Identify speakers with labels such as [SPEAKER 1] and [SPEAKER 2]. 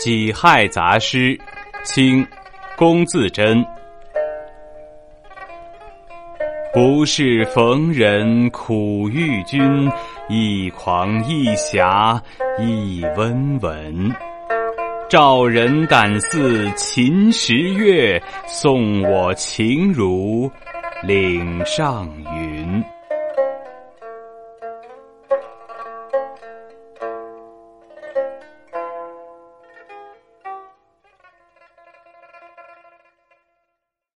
[SPEAKER 1] 己亥杂诗，清，龚自珍。不是逢人苦遇君，一狂一侠一温文。照人胆似秦时月，送我情如岭上